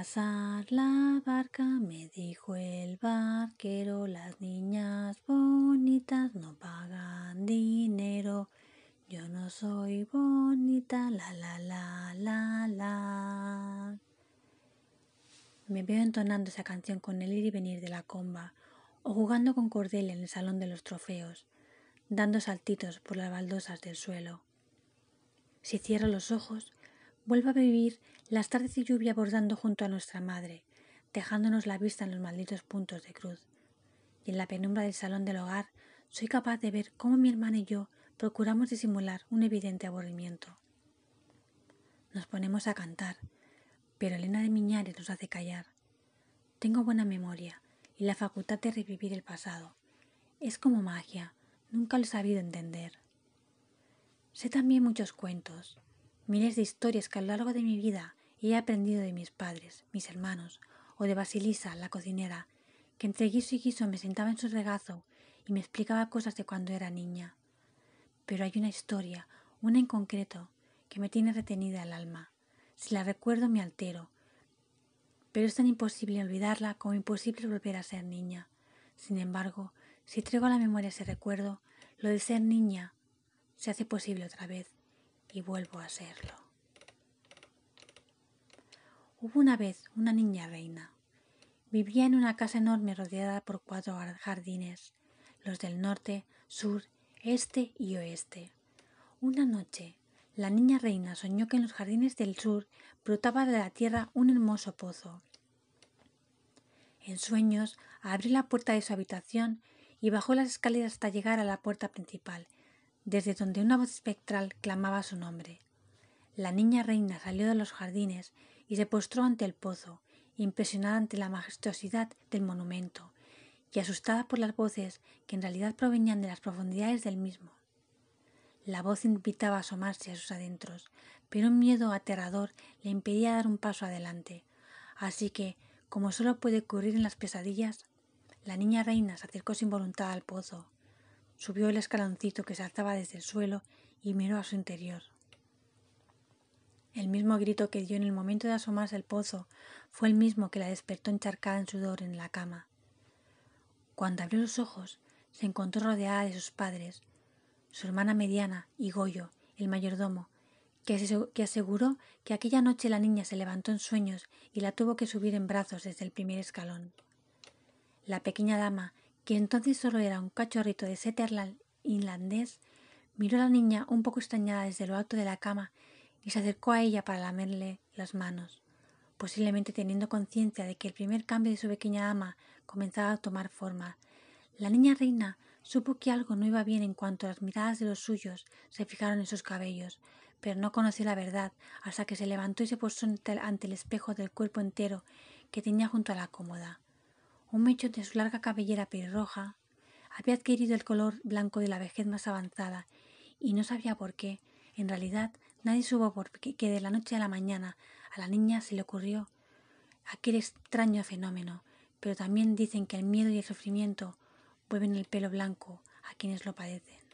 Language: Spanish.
pasar la barca, me dijo el barquero, las niñas bonitas no pagan dinero. Yo no soy bonita, la la la la la. Me veo entonando esa canción con el ir y venir de la comba, o jugando con Cordelia en el salón de los trofeos, dando saltitos por las baldosas del suelo. Si cierro los ojos, vuelvo a vivir las tardes de lluvia bordando junto a nuestra madre, dejándonos la vista en los malditos puntos de cruz. Y en la penumbra del salón del hogar soy capaz de ver cómo mi hermana y yo procuramos disimular un evidente aburrimiento. Nos ponemos a cantar, pero Elena de Miñares nos hace callar. Tengo buena memoria y la facultad de revivir el pasado. Es como magia, nunca lo he sabido entender. Sé también muchos cuentos, miles de historias que a lo largo de mi vida he aprendido de mis padres, mis hermanos, o de Basilisa, la cocinera, que entre guiso y guiso me sentaba en su regazo y me explicaba cosas de cuando era niña. Pero hay una historia, una en concreto, que me tiene retenida el alma. Si la recuerdo me altero, pero es tan imposible olvidarla como imposible volver a ser niña. Sin embargo, si traigo a la memoria ese recuerdo, lo de ser niña se hace posible otra vez y vuelvo a serlo. Hubo una vez una niña reina. Vivía en una casa enorme rodeada por cuatro jardines, los del norte, sur, este y oeste. Una noche, la niña reina soñó que en los jardines del sur brotaba de la tierra un hermoso pozo. En sueños abrió la puerta de su habitación y bajó las escaleras hasta llegar a la puerta principal, desde donde una voz espectral clamaba su nombre. La niña reina salió de los jardines y se postró ante el pozo, impresionada ante la majestuosidad del monumento y asustada por las voces que en realidad provenían de las profundidades del mismo. La voz invitaba a asomarse a sus adentros, pero un miedo aterrador le impedía dar un paso adelante. Así que, como solo puede ocurrir en las pesadillas, la niña reina se acercó sin voluntad al pozo, subió el escaloncito que se alzaba desde el suelo y miró a su interior. El mismo grito que dio en el momento de asomarse al pozo fue el mismo que la despertó encharcada en sudor en la cama. Cuando abrió los ojos, se encontró rodeada de sus padres, su hermana mediana y Goyo, el mayordomo, que aseguró que aquella noche la niña se levantó en sueños y la tuvo que subir en brazos desde el primer escalón. La pequeña dama, que entonces solo era un cachorrito de Setterland inlandés, miró a la niña un poco extrañada desde lo alto de la cama y se acercó a ella para lamerle las manos, posiblemente teniendo conciencia de que el primer cambio de su pequeña ama comenzaba a tomar forma. La niña reina supo que algo no iba bien en cuanto las miradas de los suyos se fijaron en sus cabellos, pero no conoció la verdad hasta que se levantó y se puso ante el espejo del cuerpo entero que tenía junto a la cómoda. Un mechón de su larga cabellera pelirroja había adquirido el color blanco de la vejez más avanzada y no sabía por qué. En realidad Nadie supo por qué que de la noche a la mañana a la niña se le ocurrió aquel extraño fenómeno, pero también dicen que el miedo y el sufrimiento vuelven el pelo blanco a quienes lo padecen.